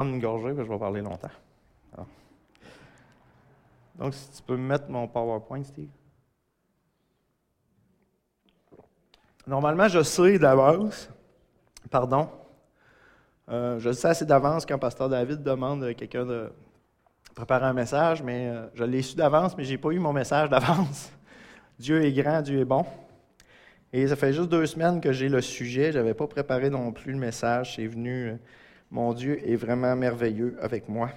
une gorgée, je vais parler longtemps. Donc, si tu peux me mettre mon PowerPoint, Steve. Normalement, je sais d'avance, pardon, euh, je sais assez d'avance quand Pasteur David demande à quelqu'un de préparer un message, mais euh, je l'ai su d'avance, mais je n'ai pas eu mon message d'avance. Dieu est grand, Dieu est bon. Et ça fait juste deux semaines que j'ai le sujet. Je n'avais pas préparé non plus le message. C'est venu. Euh, mon Dieu est vraiment merveilleux avec moi.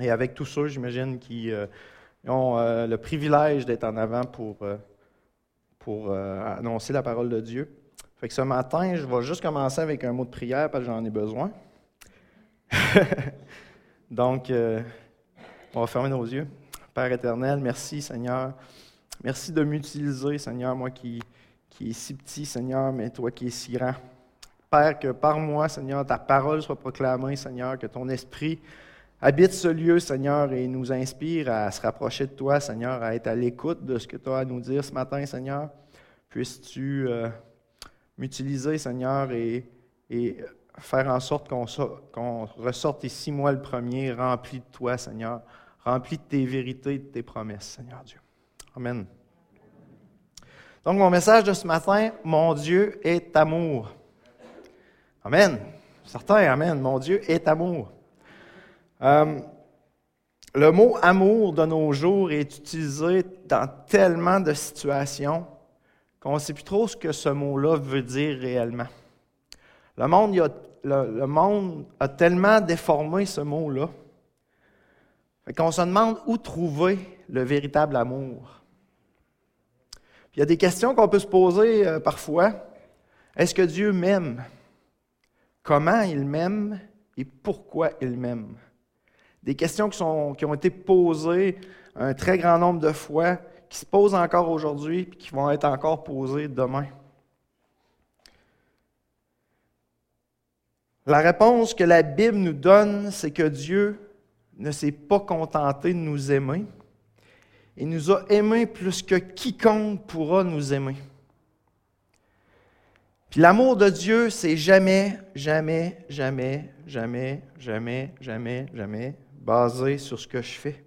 Et avec tous ceux, j'imagine, qui ont le privilège d'être en avant pour, pour annoncer la parole de Dieu. Fait que ce matin, je vais juste commencer avec un mot de prière parce que j'en ai besoin. Donc, euh, on va fermer nos yeux. Père éternel, merci Seigneur. Merci de m'utiliser, Seigneur, moi qui, qui est si petit, Seigneur, mais toi qui es si grand. Père, que par moi, Seigneur, ta parole soit proclamée, Seigneur, que ton esprit habite ce lieu, Seigneur, et nous inspire à se rapprocher de toi, Seigneur, à être à l'écoute de ce que tu as à nous dire ce matin, Seigneur. Puisses-tu euh, m'utiliser, Seigneur, et, faire en sorte qu'on ressorte ici, moi le premier, rempli de toi, Seigneur, rempli de tes vérités de tes promesses, Seigneur Dieu. Amen. Donc, mon message de ce matin, mon Dieu est amour. Amen. Certain, Amen. Mon Dieu est amour. Euh, le mot amour de nos jours est utilisé dans tellement de situations qu'on ne sait plus trop ce que ce mot-là veut dire réellement. Le monde, a, le, monde a tellement déformé ce mot-là qu'on se demande où trouver le véritable amour. il y a des questions qu'on peut se poser euh, parfois. Est-ce que Dieu m'aime? Comment il m'aime et pourquoi il m'aime? Des questions qui, ont été posées un très grand nombre de fois qui se posent encore aujourd'hui et qui vont être encore posées demain. La réponse que la Bible nous donne, c'est que Dieu ne s'est pas contenté de nous aimer. Il nous a aimés plus que quiconque pourra nous aimer. Puis l'amour de Dieu, c'est jamais, jamais, jamais, jamais, jamais, jamais, jamais basé sur ce que je fais.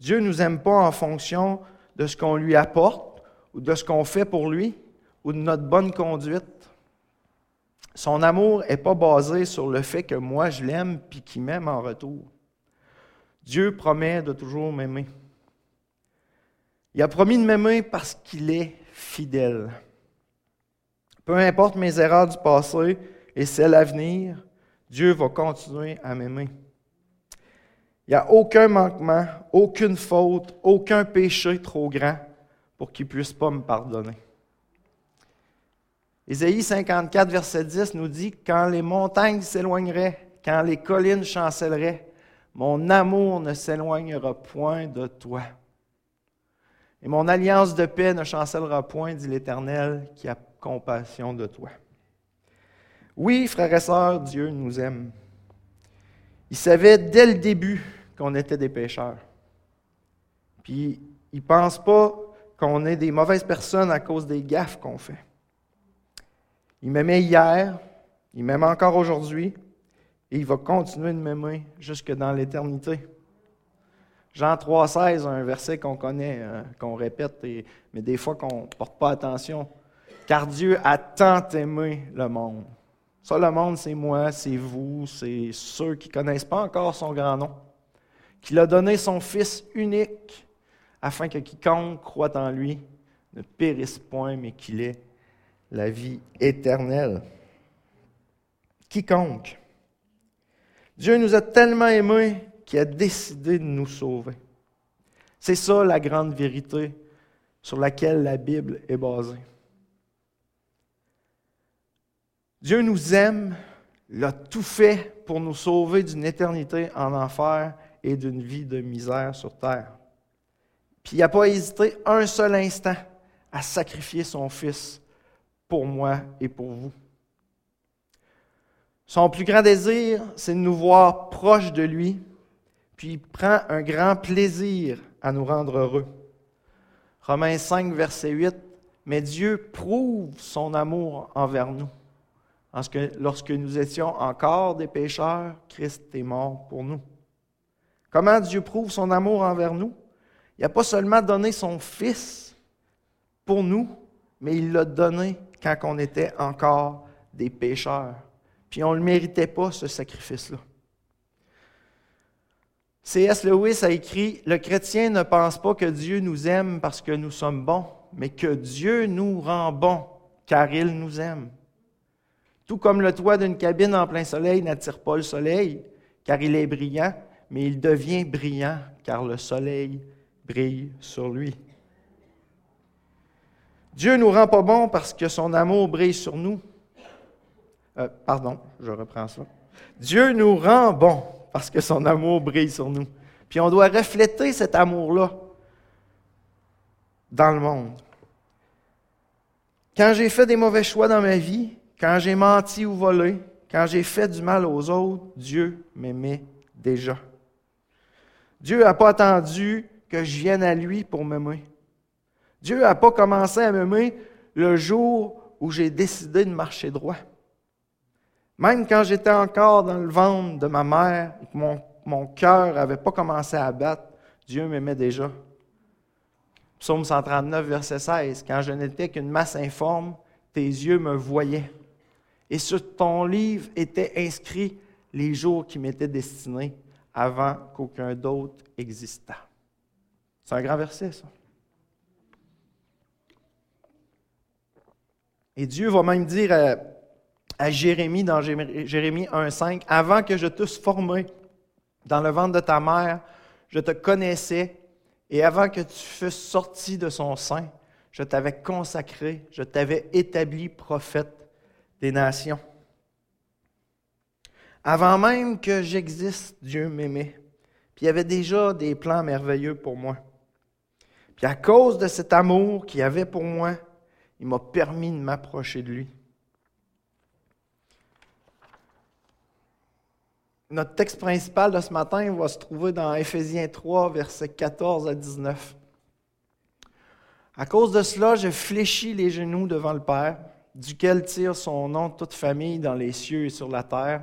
Dieu ne nous aime pas en fonction de ce qu'on lui apporte ou de ce qu'on fait pour lui ou de notre bonne conduite. Son amour n'est pas basé sur le fait que moi je l'aime puis qu'il m'aime en retour. Dieu promet de toujours m'aimer. Il a promis de m'aimer parce qu'il est fidèle. Peu importe mes erreurs du passé et celles à venir, Dieu va continuer à m'aimer. Il n'y a aucun manquement, aucune faute, aucun péché trop grand pour qu'il ne puisse pas me pardonner. Ésaïe 54, verset 10 nous dit Quand les montagnes s'éloigneraient, quand les collines chancelleraient, mon amour ne s'éloignera point de toi. Et mon alliance de paix ne chancellera point, dit l'Éternel, qui a compassion de toi. Oui, frères et sœurs, Dieu nous aime. Il savait dès le début qu'on était des pécheurs. Puis il ne pense pas qu'on est des mauvaises personnes à cause des gaffes qu'on fait. Il m'aimait hier, il m'aime encore aujourd'hui, et il va continuer de m'aimer jusque dans l'éternité. Jean 3,16, un verset qu'on connaît, euh, qu'on répète, mais des fois qu'on ne porte pas attention. Car Dieu a tant aimé le monde ça, le monde, c'est moi, c'est vous, c'est ceux qui ne connaissent pas encore son grand nom, qu'il a donné son Fils unique, afin que quiconque croit en lui ne périsse point, mais qu'il ait la vie éternelle. Quiconque. Dieu nous a tellement aimés qu'il a décidé de nous sauver. C'est ça la grande vérité sur laquelle la Bible est basée. Dieu nous aime, il a tout fait pour nous sauver d'une éternité en enfer et d'une vie de misère sur terre. Puis il n'a pas hésité un seul instant à sacrifier son Fils pour moi et pour vous. Son plus grand désir, c'est de nous voir proches de lui, puis prend un grand plaisir à nous rendre heureux. Romains 5, verset 8, Mais Dieu prouve son amour envers nous Parce que lorsque nous étions encore des pécheurs, Christ est mort pour nous. Comment Dieu prouve son amour envers nous? Il n'a pas seulement donné son Fils pour nous, mais il l'a donné quand on était encore des pécheurs. Puis on ne le méritait pas, ce sacrifice-là. C.S. Lewis a écrit Le chrétien ne pense pas que Dieu nous aime parce que nous sommes bons, mais que Dieu nous rend bons car il nous aime. Tout comme le toit d'une cabine en plein soleil n'attire pas le soleil car il est brillant, mais il devient brillant car le soleil brille sur lui. Dieu nous rend pas bons parce que son amour brille sur nous. Euh, pardon, je reprends ça. Dieu nous rend bons parce que son amour brille sur nous. Puis on doit refléter cet amour-là dans le monde. Quand j'ai fait des mauvais choix dans ma vie, quand j'ai menti ou volé, quand j'ai fait du mal aux autres, Dieu m'aimait déjà. Dieu n'a pas attendu que je vienne à lui pour m'aimer. Dieu n'a pas commencé à m'aimer le jour où j'ai décidé de marcher droit. Même quand j'étais encore dans le ventre de ma mère et que mon, cœur n'avait pas commencé à battre, Dieu m'aimait déjà. Psaume 139, verset 16. Quand je n'étais qu'une masse informe, tes yeux me voyaient. Et sur ton livre étaient inscrits les jours qui m'étaient destinés avant qu'aucun d'autre existât. C'est un grand verset, ça. Et Dieu va même dire à Jérémie dans Jérémie 1,5 Avant que je t'eusse formé dans le ventre de ta mère, je te connaissais, et avant que tu fusses sorti de son sein, je t'avais consacré, je t'avais établi prophète des nations. Avant même que j'existe, Dieu m'aimait. Puis il y avait déjà des plans merveilleux pour moi. Puis à cause de cet amour qu'il avait pour moi, il m'a permis de m'approcher de lui. Notre texte principal de ce matin va se trouver dans Éphésiens 3, versets 14 à 19. À cause de cela, je fléchis les genoux devant le Père, duquel tire son nom toute famille dans les cieux et sur la terre,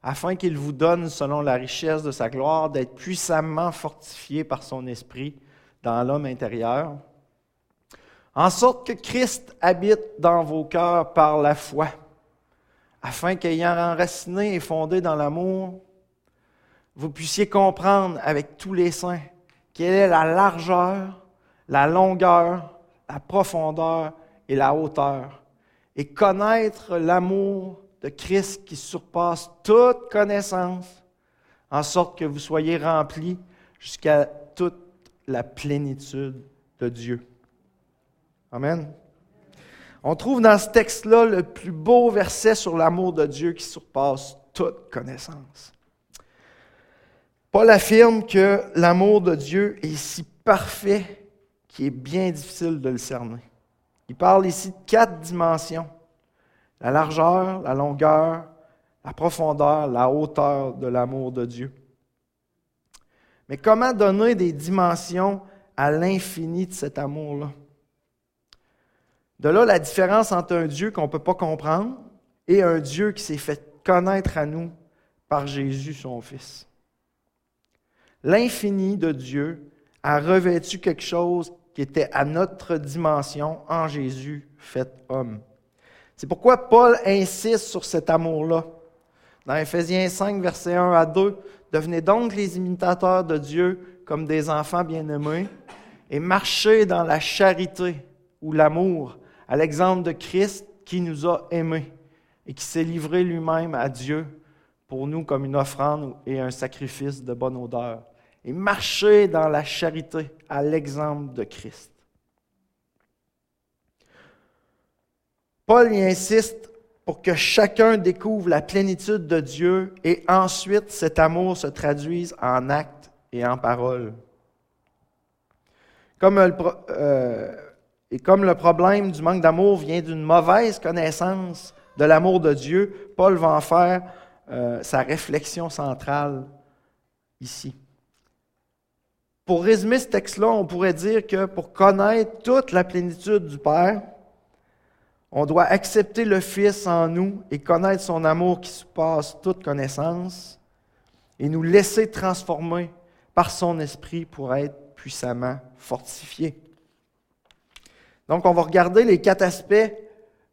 afin qu'il vous donne, selon la richesse de sa gloire, d'être puissamment fortifié par son esprit dans l'homme intérieur, en sorte que Christ habite dans vos cœurs par la foi afin qu'ayant enraciné et fondé dans l'amour, vous puissiez comprendre avec tous les saints quelle est la largeur, la longueur, la profondeur et la hauteur, et connaître l'amour de Christ qui surpasse toute connaissance, en sorte que vous soyez remplis jusqu'à toute la plénitude de Dieu. Amen. On trouve dans ce texte-là le plus beau verset sur l'amour de Dieu qui surpasse toute connaissance. Paul affirme que l'amour de Dieu est si parfait qu'il est bien difficile de le cerner. Il parle ici de quatre dimensions. La largeur, la longueur, la profondeur, la hauteur de l'amour de Dieu. Mais comment donner des dimensions à l'infini de cet amour-là? De là la différence entre un Dieu qu'on ne peut pas comprendre et un Dieu qui s'est fait connaître à nous par Jésus, son Fils. L'infini de Dieu a revêtu quelque chose qui était à notre dimension en Jésus fait homme. C'est pourquoi Paul insiste sur cet amour-là. Dans Ephésiens 5, versets 1 à 2, devenez donc les imitateurs de Dieu comme des enfants bien-aimés et marchez dans la charité ou l'amour à l'exemple de Christ qui nous a aimés et qui s'est livré lui-même à Dieu pour nous comme une offrande et un sacrifice de bonne odeur. Et marcher dans la charité à l'exemple de Christ. Paul y insiste pour que chacun découvre la plénitude de Dieu et ensuite cet amour se traduise en actes et en paroles. Comme le, euh, et comme le problème du manque d'amour vient d'une mauvaise connaissance de l'amour de Dieu, Paul va en faire euh, sa réflexion centrale ici. Pour résumer ce texte-là, on pourrait dire que pour connaître toute la plénitude du Père, On doit accepter le Fils en nous et connaître son amour qui surpasse toute connaissance et nous laisser transformer par son esprit pour être puissamment fortifiés. Donc, on va regarder les quatre aspects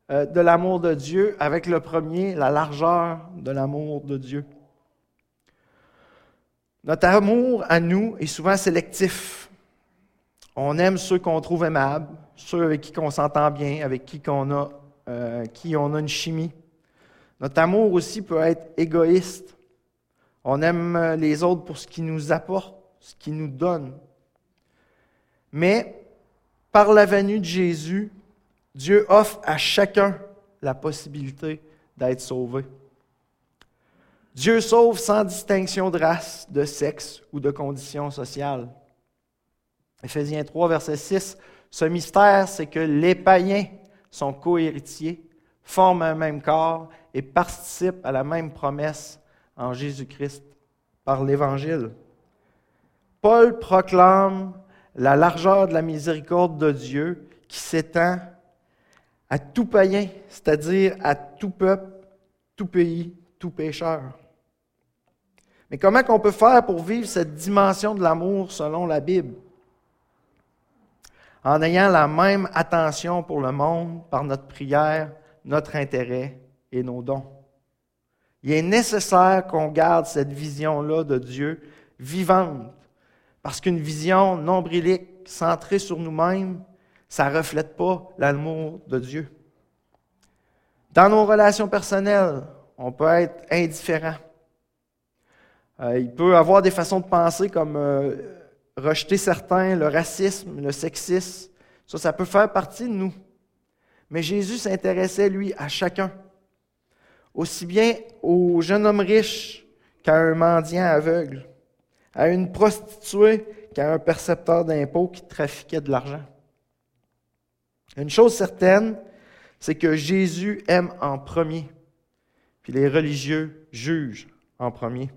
euh, de l'amour de Dieu avec le premier, la largeur de l'amour de Dieu. Notre amour à nous est souvent sélectif. On aime ceux qu'on trouve aimables, ceux avec qui on s'entend bien, avec qui on a, euh, qui on a une chimie. Notre amour aussi peut être égoïste. On aime les autres pour ce qu'ils nous apportent, ce qu'ils nous donnent. Mais par la venue de Jésus, Dieu offre à chacun la possibilité d'être sauvé. Dieu sauve sans distinction de race, de sexe ou de condition sociale. Éphésiens 3, verset 6. Ce mystère, c'est que les païens sont cohéritiers, forment un même corps et participent à la même promesse en Jésus-Christ par l'Évangile. Paul proclame la largeur de la miséricorde de Dieu qui s'étend à tout païen, c'est-à-dire à tout peuple, tout pays, tout pécheur. Mais comment qu'on peut faire pour vivre cette dimension de l'amour selon la Bible? En ayant la même attention pour le monde par notre prière, notre intérêt et nos dons. Il est nécessaire qu'on garde cette vision-là de Dieu vivante, parce qu'une vision nombrilique, centrée sur nous-mêmes, ça ne reflète pas l'amour de Dieu. Dans nos relations personnelles, on peut être indifférent. Euh, il peut avoir des façons de penser comme euh, rejeter certains, le racisme, le sexisme. Ça, ça peut faire partie de nous. Mais Jésus s'intéressait, lui, à chacun. Aussi bien au jeune homme riche qu'à un mendiant aveugle, à une prostituée qu'à un percepteur d'impôts qui trafiquait de l'argent. Une chose certaine, c'est que Jésus aime en premier, puis les religieux jugent en premier.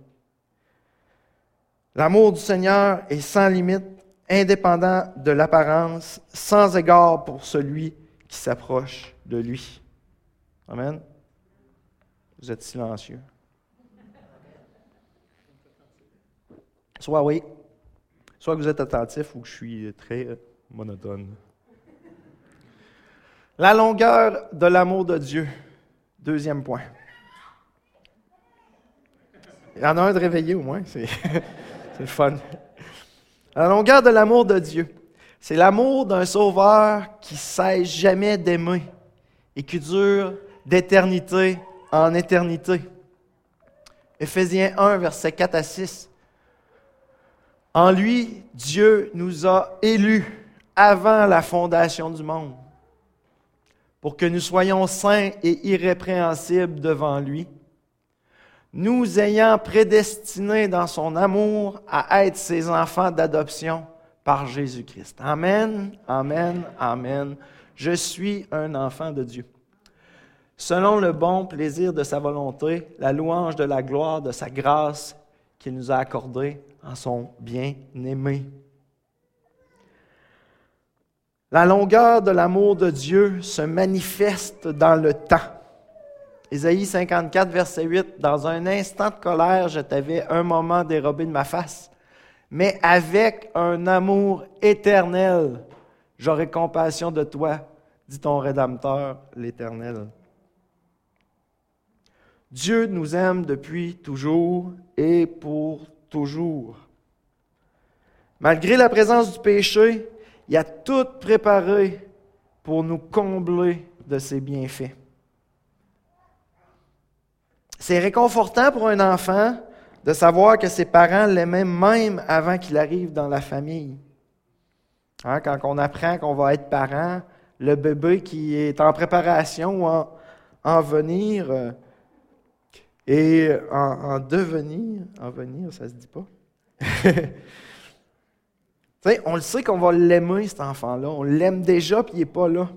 L'amour du Seigneur est sans limite, indépendant de l'apparence, sans égard pour celui qui s'approche de lui. Amen. Vous êtes silencieux. Soit oui, soit que vous êtes attentif ou que je suis très monotone. La longueur de l'amour de Dieu. Deuxième point. Il y en a un de réveillé au moins. C'est. C'est fun. La longueur de l'amour de Dieu, c'est l'amour d'un sauveur qui cesse jamais d'aimer et qui dure d'éternité en éternité. Éphésiens 1, versets 4 à 6. En lui, Dieu nous a élus avant la fondation du monde, pour que nous soyons saints et irrépréhensibles devant lui nous ayant prédestinés dans son amour à être ses enfants d'adoption par Jésus-Christ. Amen, amen, amen. Je suis un enfant de Dieu. Selon le bon plaisir de sa volonté, la louange de la gloire de sa grâce qu'il nous a accordée en son bien-aimé. La longueur de l'amour de Dieu se manifeste dans le temps. Ésaïe 54, verset 8, Dans un instant de colère, je t'avais un moment dérobé de ma face, mais avec un amour éternel, j'aurai compassion de toi, dit ton Rédempteur, l'Éternel. Dieu nous aime depuis toujours et pour toujours. Malgré la présence du péché, il a tout préparé pour nous combler de ses bienfaits. C'est réconfortant pour un enfant de savoir que ses parents l'aimaient même avant qu'il arrive dans la famille. Hein, quand on apprend qu'on va être parent, le bébé qui est en préparation ou en, venir euh, et en, devenir, en venir, ça se dit pas. on le sait qu'on va l'aimer, cet enfant-là. On l'aime déjà, puis il n'est pas là.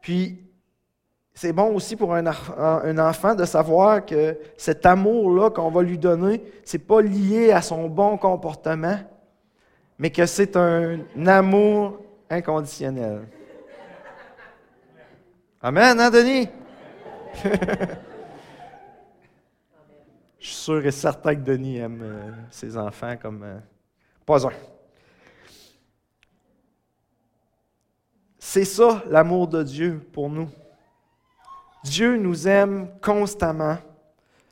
Puis, c'est bon aussi pour un, enfant de savoir que cet amour-là qu'on va lui donner, ce n'est pas lié à son bon comportement, mais que c'est un amour inconditionnel. Amen, hein, Denis? Je suis sûr et certain que Denis aime euh, ses enfants comme euh, pas un. C'est ça l'amour de Dieu pour nous. Dieu nous aime constamment,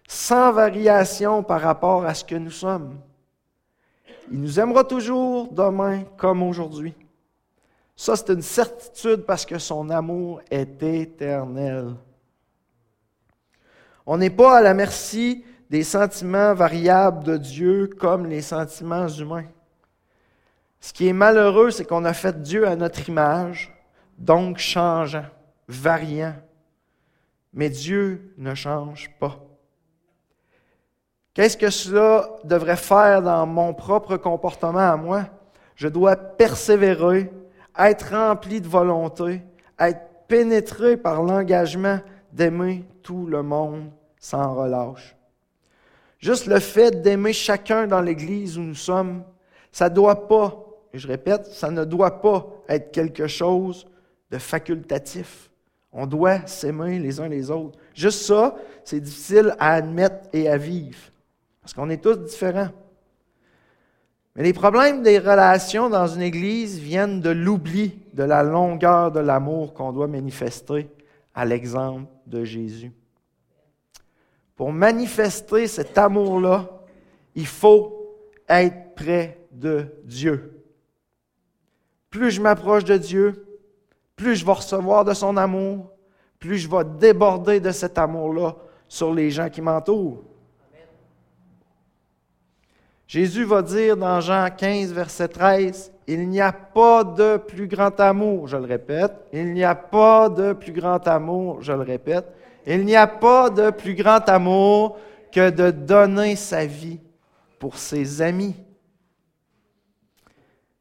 sans variation par rapport à ce que nous sommes. Il nous aimera toujours demain comme aujourd'hui. Ça, c'est une certitude parce que son amour est éternel. On n'est pas à la merci des sentiments variables de Dieu comme les sentiments humains. Ce qui est malheureux, c'est qu'on a fait Dieu à notre image, donc changeant, variant. Mais Dieu ne change pas. Qu'est-ce que cela devrait faire dans mon propre comportement à moi? Je dois persévérer être rempli de volonté, être pénétré par l'engagement d'aimer tout le monde sans relâche. Juste le fait d'aimer chacun dans l'Église où nous sommes, ça ne doit pas, et je répète, ça ne doit pas être quelque chose de facultatif. On doit s'aimer les uns les autres. Juste ça, c'est difficile à admettre et à vivre, parce qu'on est tous différents. Mais les problèmes des relations dans une Église viennent de l'oubli de la longueur de l'amour qu'on doit manifester à l'exemple de Jésus. Pour manifester cet amour-là, il faut être près de Dieu. Plus je m'approche de Dieu, plus je vais recevoir de son amour, plus je vais déborder de cet amour-là sur les gens qui m'entourent. Jésus va dire dans Jean 15, verset 13, Il n'y a pas de plus grand amour, je le répète, il n'y a pas de plus grand amour, je le répète, il n'y a pas de plus grand amour que de donner sa vie pour ses amis.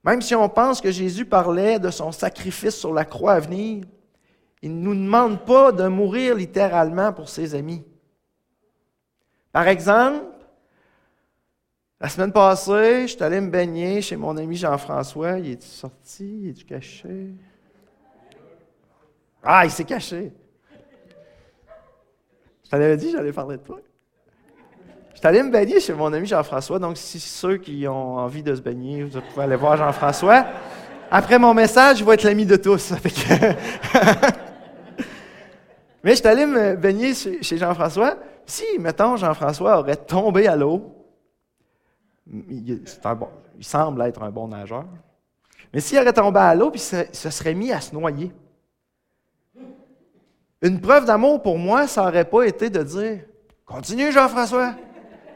Même si on pense que Jésus parlait de son sacrifice sur la croix à venir, il ne nous demande pas de mourir littéralement pour ses amis. Par exemple, la semaine passée, je suis allé me baigner chez mon ami Jean-François. Il est sorti? Il est caché? Ah, il s'est caché. Je t'avais dit j'allais parler de toi. Je suis allé me baigner chez mon ami Jean-François. Donc, si ceux qui ont envie de se baigner, vous pouvez aller voir Jean-François. Après mon message, je vais être l'ami de tous. Mais je suis allé me baigner chez Jean-François. Si, mettons, Jean-François aurait tombé à l'eau, il, semble être un bon nageur. Mais s'il aurait tombé à l'eau, puis se serait mis à se noyer, une preuve d'amour pour moi, ça n'aurait pas été de dire Continue, Jean-François.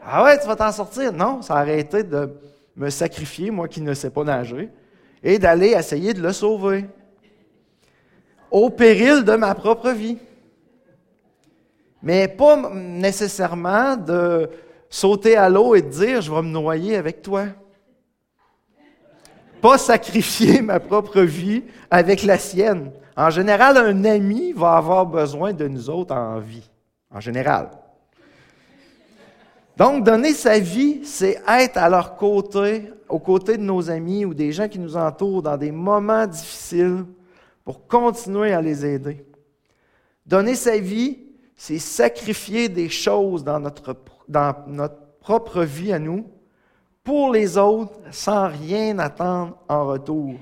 Ah ouais, tu vas t'en sortir. Non, ça aurait été de me sacrifier, moi qui ne sais pas nager, et d'aller essayer de le sauver. Au péril de ma propre vie. Mais pas nécessairement de sauter à l'eau et dire je vais me noyer avec toi. Pas sacrifier ma propre vie avec la sienne. En général, un ami va avoir besoin de nous autres en vie. En général. Donc, donner sa vie, c'est être à leur côté, aux côtés de nos amis ou des gens qui nous entourent dans des moments difficiles pour continuer à les aider. Donner sa vie, c'est sacrifier des choses dans notre dans notre propre vie à nous pour les autres sans rien attendre en retour.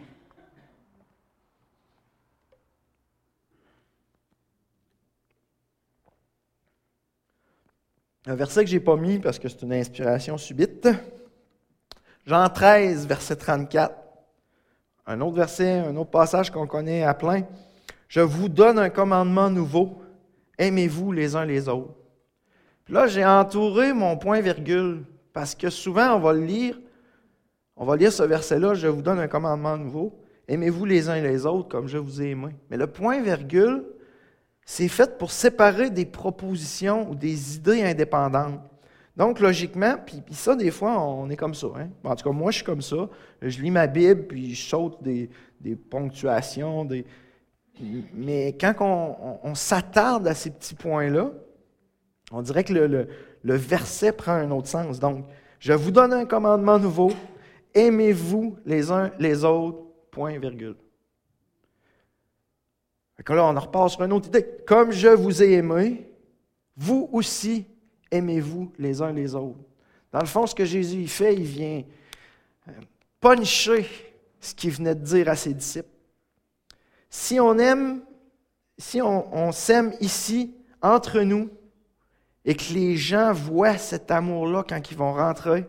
Un verset que je n'ai pas mis parce que c'est une inspiration subite. Jean 13, verset 34. Un autre verset, un autre passage qu'on connaît à plein. Je vous donne un commandement nouveau. Aimez-vous les uns les autres. Là, j'ai entouré mon point-virgule parce que souvent, on va le lire. On va lire ce verset-là, je vous donne un commandement nouveau. Aimez-vous les uns les autres comme je vous ai aimé. Mais le point-virgule, c'est fait pour séparer des propositions ou des idées indépendantes. Donc, logiquement, puis, ça, des fois, on est comme ça. Hein. En tout cas, moi, je suis comme ça. Je lis ma Bible, puis je saute des, ponctuations. Des... Mais quand on s'attarde à ces petits points-là, on dirait que le, verset prend un autre sens. Donc, je vous donne un commandement nouveau. Aimez-vous les uns les autres, point virgule. Que là, on en repart sur une autre idée. Comme je vous ai aimé, vous aussi aimez-vous les uns les autres. Dans le fond, ce que Jésus fait, il vient euh, puncher ce qu'il venait de dire à ses disciples. Si on aime, si on, s'aime ici, entre nous, et que les gens voient cet amour-là quand ils vont rentrer,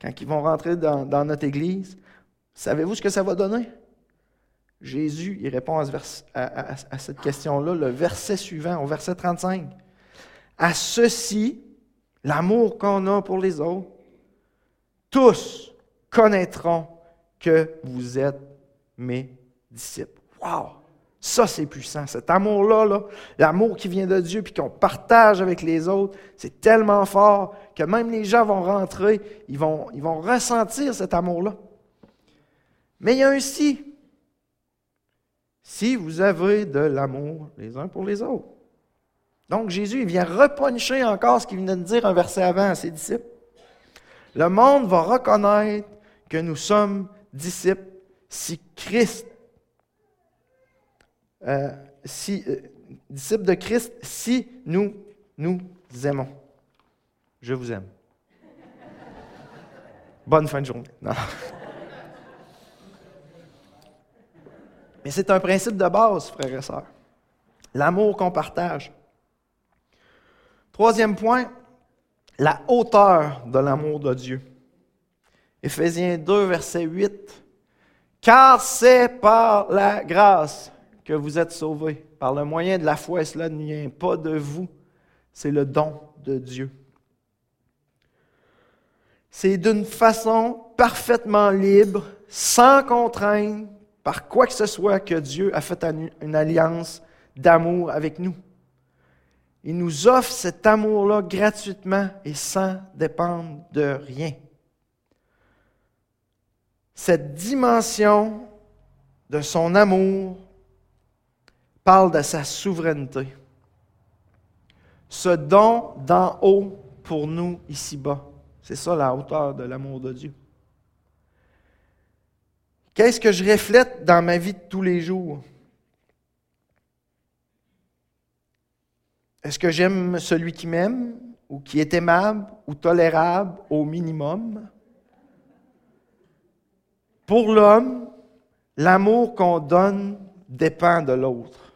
quand ils vont rentrer dans, notre Église, savez-vous ce que ça va donner? Jésus, il répond à, cette question-là, le verset suivant, au verset 35. À ceci, l'amour qu'on a pour les autres, tous connaîtront que vous êtes mes disciples. Wow! Ça, c'est puissant. Cet amour-là, l'amour qui vient de Dieu puis qu'on partage avec les autres, c'est tellement fort que même les gens vont rentrer, ils vont, ils vont ressentir cet amour-là. Mais il y a un. Si vous avez de l'amour les uns pour les autres. Donc Jésus il vient repuncher encore ce qu'il venait de dire un verset avant à ses disciples. Le monde va reconnaître que nous sommes disciples si Christ, euh, euh, disciples de Christ, si nous nous aimons. Je vous aime. Bonne fin de journée. Mais c'est un principe de base, frères et sœurs. L'amour qu'on partage. Troisième point, la hauteur de l'amour de Dieu. Éphésiens 2, verset 8. Car c'est par la grâce que vous êtes sauvés, par le moyen de la foi, et cela ne vient pas de vous, c'est le don de Dieu. C'est d'une façon parfaitement libre, sans contrainte, par quoi que ce soit que Dieu a fait une alliance d'amour avec nous. Il nous offre cet amour-là gratuitement et sans dépendre de rien. Cette dimension de son amour parle de sa souveraineté. Ce don d'en haut pour nous ici-bas. C'est ça la hauteur de l'amour de Dieu. Qu'est-ce que je reflète dans ma vie de tous les jours? Est-ce que j'aime celui qui m'aime ou qui est aimable ou tolérable au minimum? Pour l'homme, l'amour qu'on donne dépend de l'autre.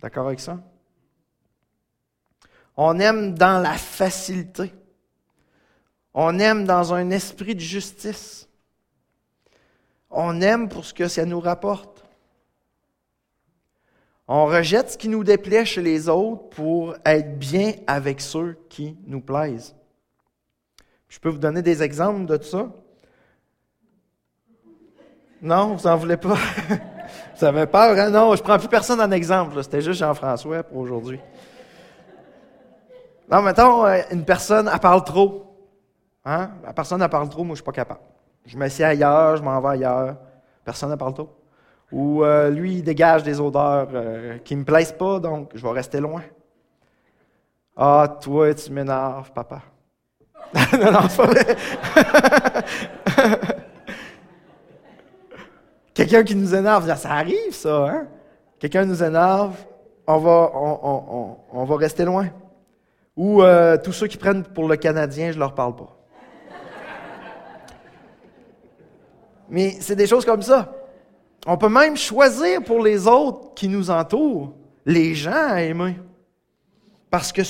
D'accord avec ça? On aime dans la facilité. On aime dans un esprit de justice. On aime pour ce que ça nous rapporte. On rejette ce qui nous déplaît chez les autres pour être bien avec ceux qui nous plaisent. Je peux vous donner des exemples de ça? Non, vous n'en voulez pas? vous avez peur, hein? Non, je ne prends plus personne en exemple. C'était juste Jean-François pour aujourd'hui. Non, mettons, euh, une personne, elle parle trop. Hein? La personne, elle parle trop, moi, je ne suis pas capable. Je m'assieds ailleurs, je m'en vais ailleurs. Personne, elle parle trop. Ou euh, lui, il dégage des odeurs euh, qui ne me plaisent pas, donc je vais rester loin. Ah, toi, tu m'énerves, papa. non, non. Quelqu'un qui nous énerve, ça arrive, ça, hein? Quelqu'un nous énerve, on va, on, va rester loin. Ou euh, tous ceux qui prennent pour le Canadien, je leur parle pas. Mais c'est des choses comme ça. On peut même choisir pour les autres qui nous entourent, les gens à aimer. Parce que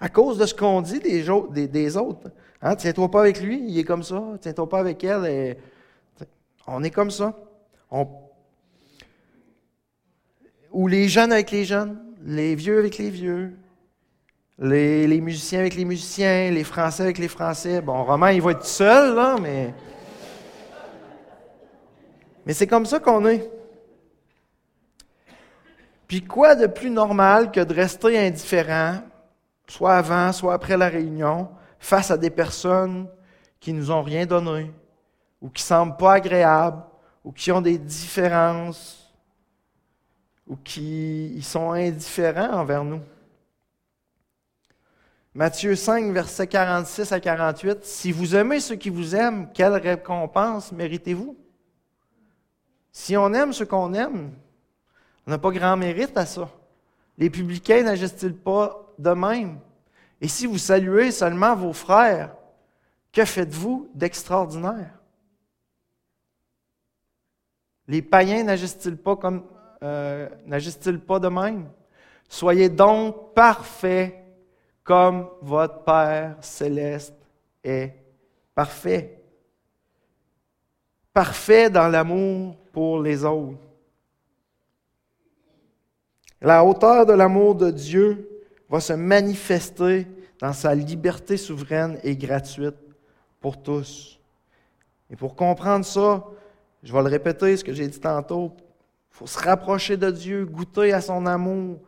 à cause de ce qu'on dit des, autres, hein, tiens-toi pas avec lui, il est comme ça, tiens-toi pas avec elle, on est comme ça. ou les jeunes avec les jeunes, les vieux avec les vieux, les, les, musiciens avec les musiciens, les Français avec les Français. Bon, Romain, il va être seul, là, mais. Mais c'est comme ça qu'on est. Puis quoi de plus normal que de rester indifférent, soit avant, soit après la réunion, face à des personnes qui nous ont rien donné, ou qui semblent pas agréables, ou qui ont des différences, ou qui sont indifférents envers nous? Matthieu 5, versets 46 à 48. Si vous aimez ceux qui vous aiment, quelle récompense méritez-vous? Si on aime ce qu'on aime, On n'a pas grand mérite à ça. Les publicains n'agissent-ils pas de même? Et si vous saluez seulement vos frères, que faites-vous d'extraordinaire? Les païens n'agissent-ils pas, comme, euh, de même? Soyez donc parfaits comme votre Père céleste est parfait. Parfait dans l'amour pour les autres. La hauteur de l'amour de Dieu va se manifester dans sa liberté souveraine et gratuite pour tous. Et pour comprendre ça, je vais le répéter, ce que j'ai dit tantôt, il faut se rapprocher de Dieu, goûter à son amour,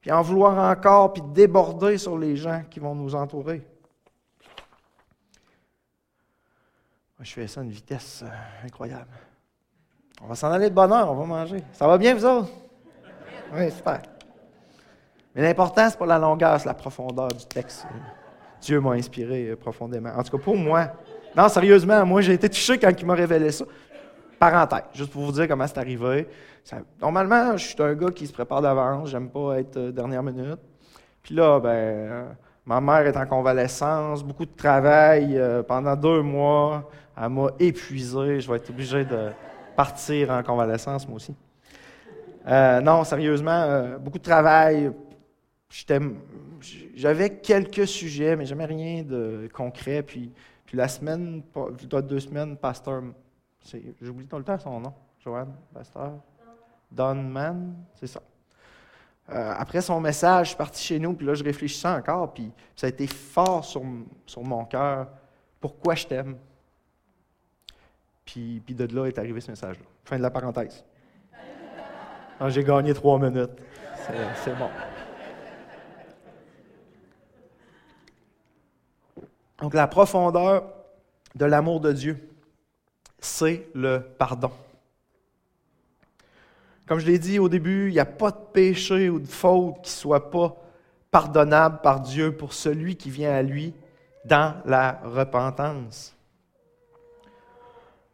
puis en vouloir encore, puis déborder sur les gens qui vont nous entourer. Je fais ça à une vitesse euh, incroyable. On va s'en aller de bonne heure, on va manger. Ça va bien, vous autres? Oui, super. Mais l'important, ce n'est pas la longueur, c'est la profondeur du texte. Dieu m'a inspiré euh, profondément. En tout cas, pour moi. Non, sérieusement, moi, j'ai été touché quand il m'a révélé ça. Parenthèse, juste pour vous dire comment c'est arrivé. normalement, je suis un gars qui se prépare d'avance, j'aime pas être euh, dernière minute. Puis là, ben, ma mère est en convalescence, beaucoup de travail euh, pendant deux mois. Elle m'a épuisé. Je vais être obligé de partir en convalescence, moi aussi. non, sérieusement, beaucoup de travail. J'avais quelques sujets, mais jamais rien de concret. Puis, puis la semaine, deux semaines, pasteur J'oublie tout le temps son nom. Joanne Pasteur. Don Man, c'est ça. Euh, après son message, je suis parti chez nous, puis là, je réfléchissais encore, puis ça a été fort sur, sur mon cœur. Pourquoi je t'aime? Puis, de là est arrivé ce message-là. Fin de la parenthèse. J'ai gagné trois minutes. C'est bon. Donc, la profondeur de l'amour de Dieu c'est le pardon. Comme je l'ai dit au début, il n'y a pas de péché ou de faute qui ne soit pas pardonnable par Dieu pour celui qui vient à lui dans la repentance.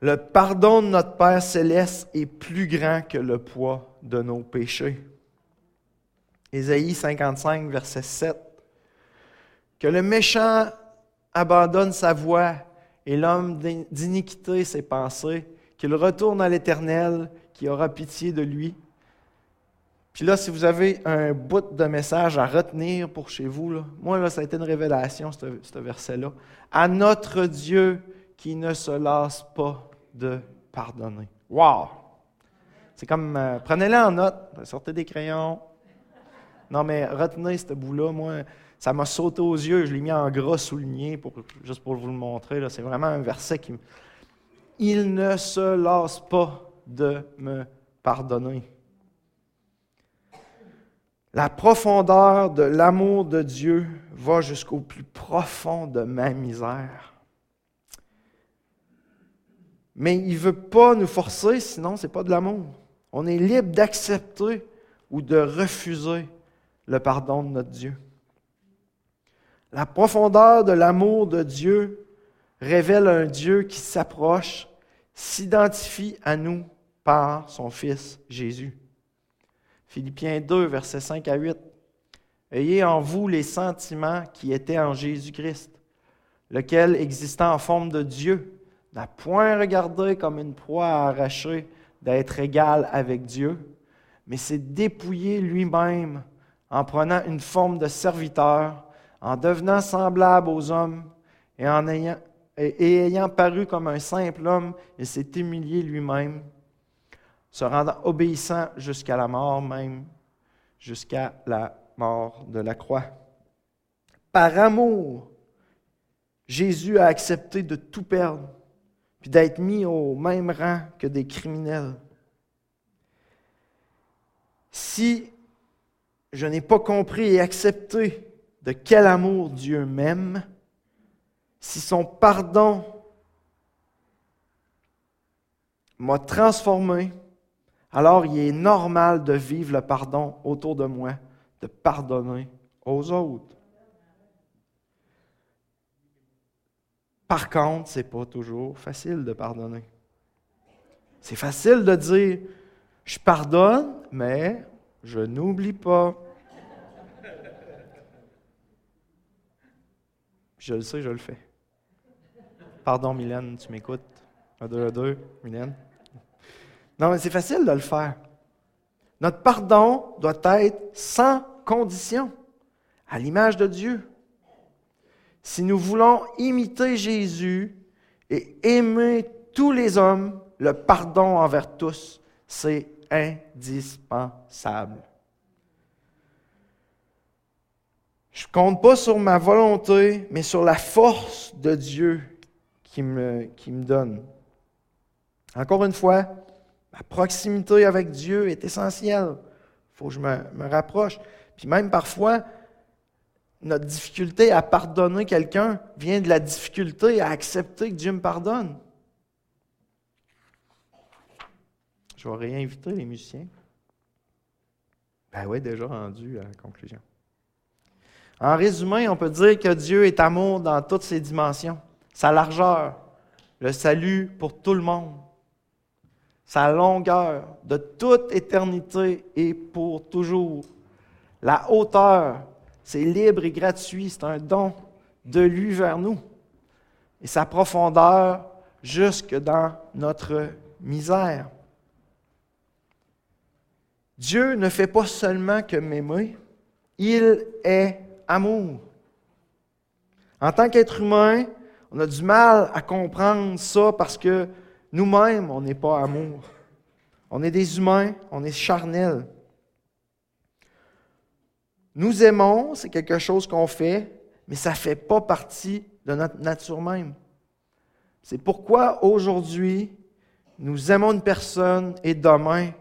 Le pardon de notre Père céleste est plus grand que le poids de nos péchés. Ésaïe 55, verset 7. Que le méchant abandonne sa voie et l'homme d'iniquité ses pensées, qu'il retourne à l'Éternel, qui aura pitié de lui. Puis là, si vous avez un bout de message à retenir pour chez vous, moi, ça a été une révélation, ce verset-là. À notre Dieu qui ne se lasse pas de pardonner. Wow! C'est comme, euh, prenez-le en note, sortez des crayons. Non, mais retenez ce bout-là. Moi, ça m'a sauté aux yeux. Je l'ai mis en gras souligné pour, juste pour vous le montrer. C'est vraiment un verset qui. Il ne se lasse pas de me pardonner. La profondeur de l'amour de Dieu va jusqu'au plus profond de ma misère. Mais il ne veut pas nous forcer, sinon ce n'est pas de l'amour. On est libre d'accepter ou de refuser le pardon de notre Dieu. La profondeur de l'amour de Dieu révèle un Dieu qui s'approche, s'identifie à nous par son Fils Jésus. Philippiens 2, versets 5 à 8. Ayez en vous les sentiments qui étaient en Jésus-Christ, lequel, existant en forme de Dieu, n'a point regardé comme une proie à arracher d'être égal avec Dieu, mais s'est dépouillé lui-même en prenant une forme de serviteur en devenant semblable aux hommes et, ayant, ayant paru comme un simple homme, il s'est humilié lui-même, se rendant obéissant jusqu'à la mort même, jusqu'à la mort de la croix. Par amour, Jésus a accepté de tout perdre, puis d'être mis au même rang que des criminels. Si je n'ai pas compris et accepté de quel amour Dieu m'aime, si son pardon m'a transformé, alors il est normal de vivre le pardon autour de moi, de pardonner aux autres. Par contre, ce n'est pas toujours facile de pardonner. C'est facile de dire Je pardonne, mais je n'oublie pas. Je le sais, je le fais. Pardon, Mylène, tu m'écoutes? Un, deux, un, deux, Mylène. Non, mais c'est facile de le faire. Notre pardon doit être sans condition, à l'image de Dieu. Si nous voulons imiter Jésus et aimer tous les hommes, le pardon envers tous, c'est indispensable. Je ne compte pas sur ma volonté, mais sur la force de Dieu qui me, donne. Encore une fois, la proximité avec Dieu est essentielle. Il faut que je me, me rapproche. Puis même parfois, notre difficulté à pardonner quelqu'un vient de la difficulté à accepter que Dieu me pardonne. Je vais réinviter les musiciens. Ben oui, déjà rendu à la conclusion. En résumé, on peut dire que Dieu est amour dans toutes ses dimensions. Sa largeur, le salut pour tout le monde sa longueur de toute éternité et pour toujours. La hauteur, c'est libre et gratuit, c'est un don de lui vers nous. Et sa profondeur jusque dans notre misère. Dieu ne fait pas seulement que m'aimer, il est amour. En tant qu'être humain, on a du mal à comprendre ça parce que nous-mêmes, on n'est pas amour. On est des humains, on est charnels. Nous aimons, c'est quelque chose qu'on fait, mais ça ne fait pas partie de notre nature même. C'est pourquoi aujourd'hui, nous aimons une personne et demain,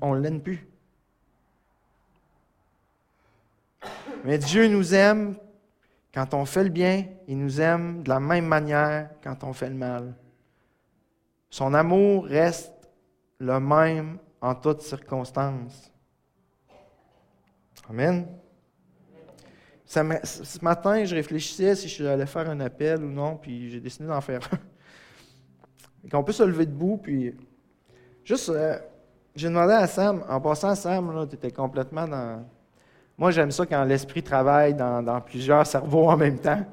on ne l'aime plus. Mais Dieu nous aime quand on fait le bien, il nous aime de la même manière quand on fait le mal. Son amour reste le même en toutes circonstances. Amen. ce matin, je réfléchissais si je allais faire un appel ou non, puis j'ai décidé d'en faire un. Qu'on peut se lever debout, puis juste, euh, j'ai demandé à Sam, en passant, Sam, tu étais complètement dans. Moi, j'aime ça quand l'esprit travaille dans plusieurs cerveaux en même temps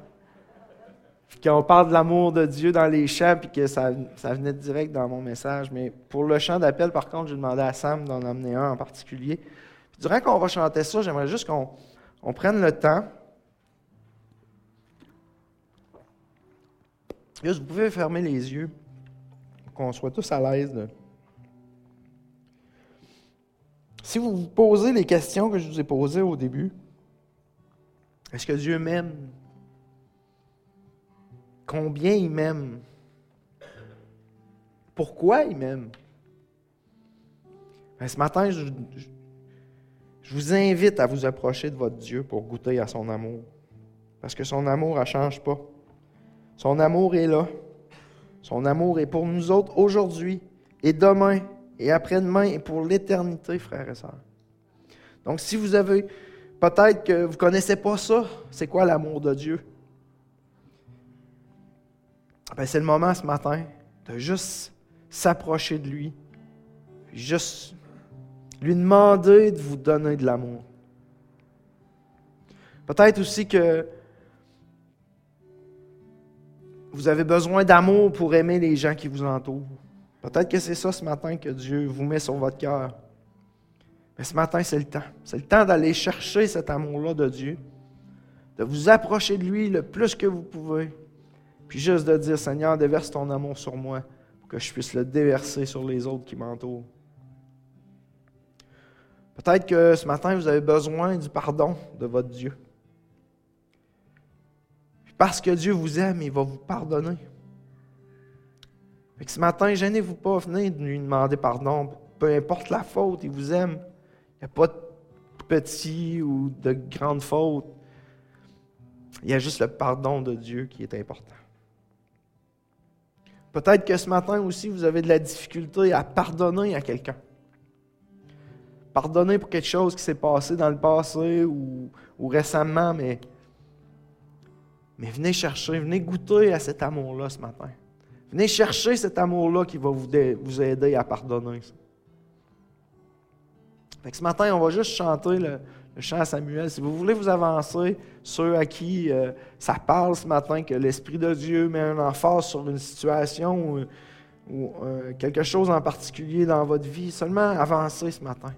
qu'on parle de l'amour de Dieu dans les chants, puis que ça, venait direct dans mon message. Mais pour le chant d'appel, par contre, j'ai demandé à Sam d'en emmener un en particulier. Durant qu'on va chanter ça, j'aimerais juste qu'on prenne le temps. Juste, vous pouvez fermer les yeux, qu'on soit tous à l'aise. Si vous vous posez les questions que je vous ai posées au début, est-ce que Dieu m'aime? combien il m'aime, pourquoi il m'aime? Ben, ce matin, je, vous invite à vous approcher de votre Dieu pour goûter à son amour. Parce que son amour ne change pas. Son amour est là. Son amour est pour nous autres aujourd'hui et demain et après-demain et pour l'éternité, frères et sœurs. Donc, si vous avez peut-être que vous ne connaissez pas ça, c'est quoi l'amour de Dieu? Ben, c'est le moment ce matin de juste s'approcher de lui, juste lui demander de vous donner de l'amour. Peut-être aussi que vous avez besoin d'amour pour aimer les gens qui vous entourent. Peut-être que c'est ça ce matin que Dieu vous met sur votre cœur. Mais ce matin, c'est le temps. C'est le temps d'aller chercher cet amour-là de Dieu, de vous approcher de lui le plus que vous pouvez, puis juste de dire, Seigneur, déverse ton amour sur moi pour que je puisse le déverser sur les autres qui m'entourent. Peut-être que ce matin, vous avez besoin du pardon de votre Dieu. parce que Dieu vous aime, il va vous pardonner. ce matin, gênez-vous pas, venez lui demander pardon. Peu importe la faute, il vous aime. Il n'y a pas de petit ou de grande faute. Il y a juste le pardon de Dieu qui est important. Peut-être que ce matin aussi, vous avez de la difficulté à pardonner à quelqu'un. Pardonner pour quelque chose qui s'est passé dans le passé ou, récemment, mais, venez chercher, venez goûter à cet amour-là ce matin. Venez chercher cet amour-là qui va vous, aider à pardonner. Fait ce matin, on va juste chanter le, chant à Samuel. Si vous voulez vous avancer, ceux à qui euh, ça parle ce matin, que l'Esprit de Dieu met un emphase sur une situation ou, euh, quelque chose en particulier dans votre vie, seulement avancez ce matin.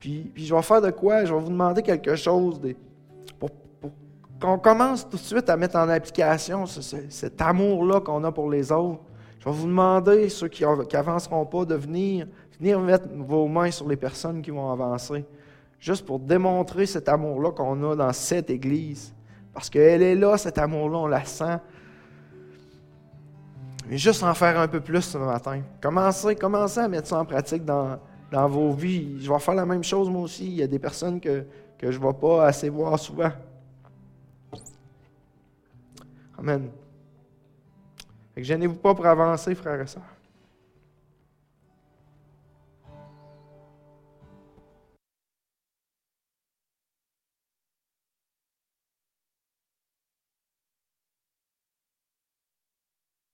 Puis, puis, je vais faire de quoi? Je vais vous demander quelque chose pour, qu'on commence tout de suite à mettre en application cet amour-là qu'on a pour les autres. Je vais vous demander, ceux qui n'avanceront pas, de venir, venir mettre vos mains sur les personnes qui vont avancer juste pour démontrer cet amour-là qu'on a dans cette Église. Parce qu'elle est là, cet amour-là, on la sent. Mais juste en faire un peu plus ce matin. Commencez, commencez à mettre ça en pratique dans, dans vos vies. Je vais faire la même chose moi aussi. Il y a des personnes que, que je ne vais pas assez voir souvent. Amen. Gênez-vous pas pour avancer, frères et sœurs.